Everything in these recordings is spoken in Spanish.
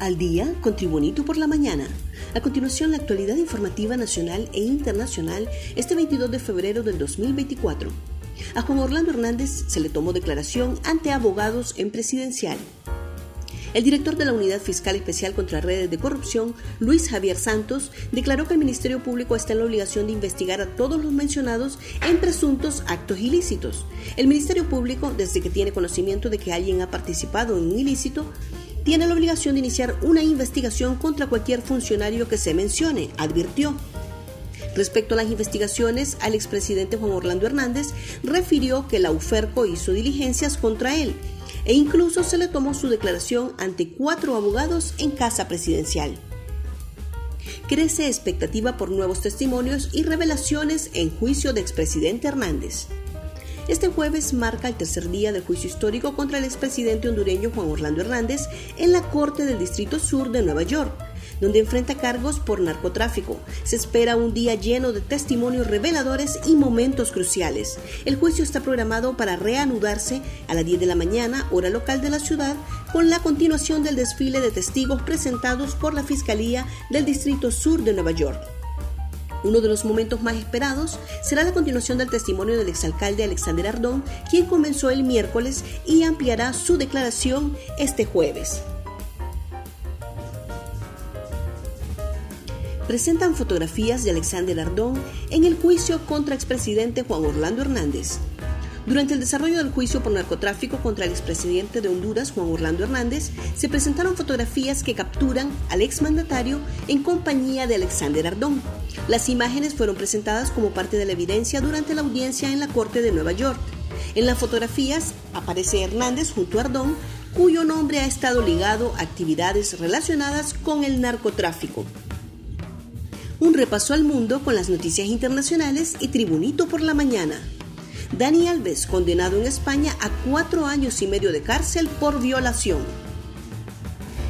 al día con Tribunito por la mañana. A continuación, la actualidad informativa nacional e internacional este 22 de febrero del 2024. A Juan Orlando Hernández se le tomó declaración ante abogados en presidencial. El director de la Unidad Fiscal Especial contra Redes de Corrupción, Luis Javier Santos, declaró que el Ministerio Público está en la obligación de investigar a todos los mencionados en presuntos actos ilícitos. El Ministerio Público, desde que tiene conocimiento de que alguien ha participado en un ilícito, tiene la obligación de iniciar una investigación contra cualquier funcionario que se mencione, advirtió. Respecto a las investigaciones, al expresidente Juan Orlando Hernández refirió que la UFERCO hizo diligencias contra él e incluso se le tomó su declaración ante cuatro abogados en casa presidencial. Crece expectativa por nuevos testimonios y revelaciones en juicio de expresidente Hernández. Este jueves marca el tercer día del juicio histórico contra el expresidente hondureño Juan Orlando Hernández en la Corte del Distrito Sur de Nueva York, donde enfrenta cargos por narcotráfico. Se espera un día lleno de testimonios reveladores y momentos cruciales. El juicio está programado para reanudarse a las 10 de la mañana, hora local de la ciudad, con la continuación del desfile de testigos presentados por la Fiscalía del Distrito Sur de Nueva York. Uno de los momentos más esperados será la continuación del testimonio del exalcalde Alexander Ardón, quien comenzó el miércoles y ampliará su declaración este jueves. Presentan fotografías de Alexander Ardón en el juicio contra expresidente Juan Orlando Hernández. Durante el desarrollo del juicio por narcotráfico contra el expresidente de Honduras, Juan Orlando Hernández, se presentaron fotografías que capturan al exmandatario en compañía de Alexander Ardón. Las imágenes fueron presentadas como parte de la evidencia durante la audiencia en la Corte de Nueva York. En las fotografías aparece Hernández junto a Ardón, cuyo nombre ha estado ligado a actividades relacionadas con el narcotráfico. Un repaso al mundo con las noticias internacionales y Tribunito por la mañana. Dani Alves, condenado en España a cuatro años y medio de cárcel por violación.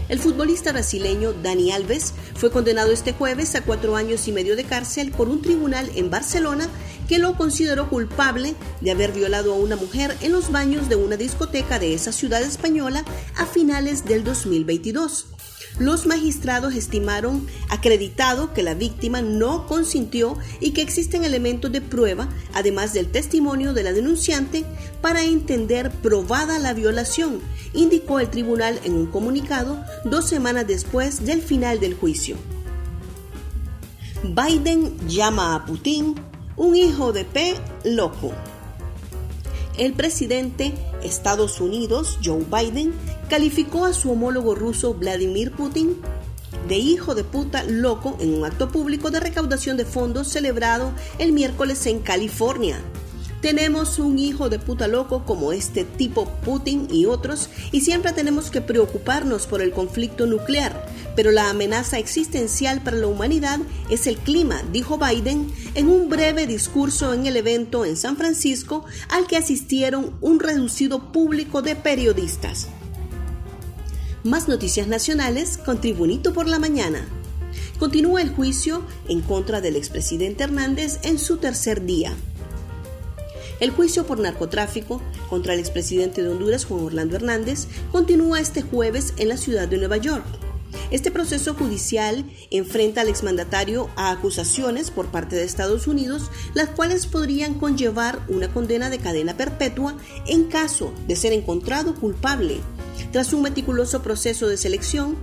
El futbolista brasileño Dani Alves fue condenado este jueves a cuatro años y medio de cárcel por un tribunal en Barcelona que lo consideró culpable de haber violado a una mujer en los baños de una discoteca de esa ciudad española a finales del 2022. Los magistrados estimaron acreditado que la víctima no consintió y que existen elementos de prueba, además del testimonio de la denunciante, para entender probada la violación, indicó el tribunal en un comunicado dos semanas después del final del juicio. Biden llama a Putin un hijo de P loco. El presidente Estados Unidos, Joe Biden, calificó a su homólogo ruso Vladimir Putin de hijo de puta loco en un acto público de recaudación de fondos celebrado el miércoles en California. Tenemos un hijo de puta loco como este tipo Putin y otros y siempre tenemos que preocuparnos por el conflicto nuclear, pero la amenaza existencial para la humanidad es el clima, dijo Biden en un breve discurso en el evento en San Francisco al que asistieron un reducido público de periodistas. Más noticias nacionales con Tribunito por la Mañana. Continúa el juicio en contra del expresidente Hernández en su tercer día. El juicio por narcotráfico contra el expresidente de Honduras, Juan Orlando Hernández, continúa este jueves en la ciudad de Nueva York. Este proceso judicial enfrenta al exmandatario a acusaciones por parte de Estados Unidos, las cuales podrían conllevar una condena de cadena perpetua en caso de ser encontrado culpable. Tras un meticuloso proceso de selección,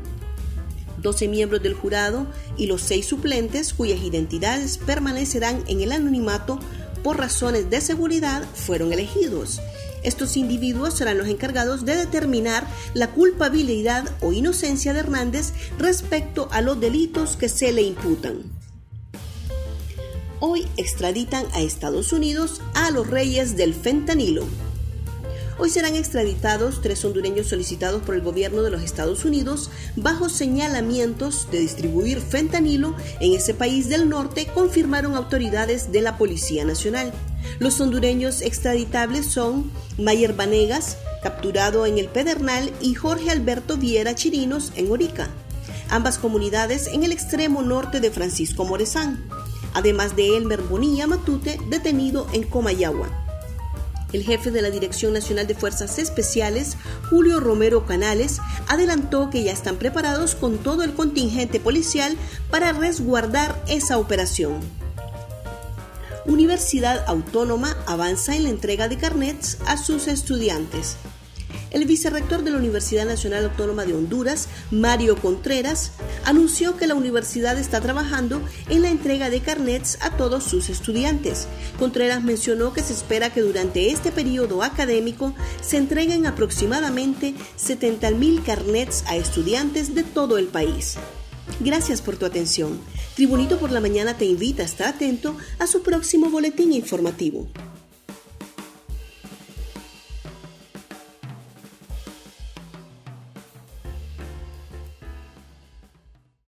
12 miembros del jurado y los seis suplentes, cuyas identidades permanecerán en el anonimato, por razones de seguridad fueron elegidos. Estos individuos serán los encargados de determinar la culpabilidad o inocencia de Hernández respecto a los delitos que se le imputan. Hoy extraditan a Estados Unidos a los reyes del fentanilo. Hoy serán extraditados tres hondureños solicitados por el gobierno de los Estados Unidos bajo señalamientos de distribuir fentanilo en ese país del norte, confirmaron autoridades de la Policía Nacional. Los hondureños extraditables son Mayer Vanegas, capturado en el Pedernal, y Jorge Alberto Viera Chirinos en Orica, ambas comunidades en el extremo norte de Francisco Morezán, además de Elmer Bonilla Matute, detenido en Comayagua. El jefe de la Dirección Nacional de Fuerzas Especiales, Julio Romero Canales, adelantó que ya están preparados con todo el contingente policial para resguardar esa operación. Universidad Autónoma avanza en la entrega de carnets a sus estudiantes. El vicerrector de la Universidad Nacional Autónoma de Honduras, Mario Contreras, anunció que la universidad está trabajando en la entrega de carnets a todos sus estudiantes. Contreras mencionó que se espera que durante este periodo académico se entreguen aproximadamente 70.000 carnets a estudiantes de todo el país. Gracias por tu atención. Tribunito por la Mañana te invita a estar atento a su próximo boletín informativo.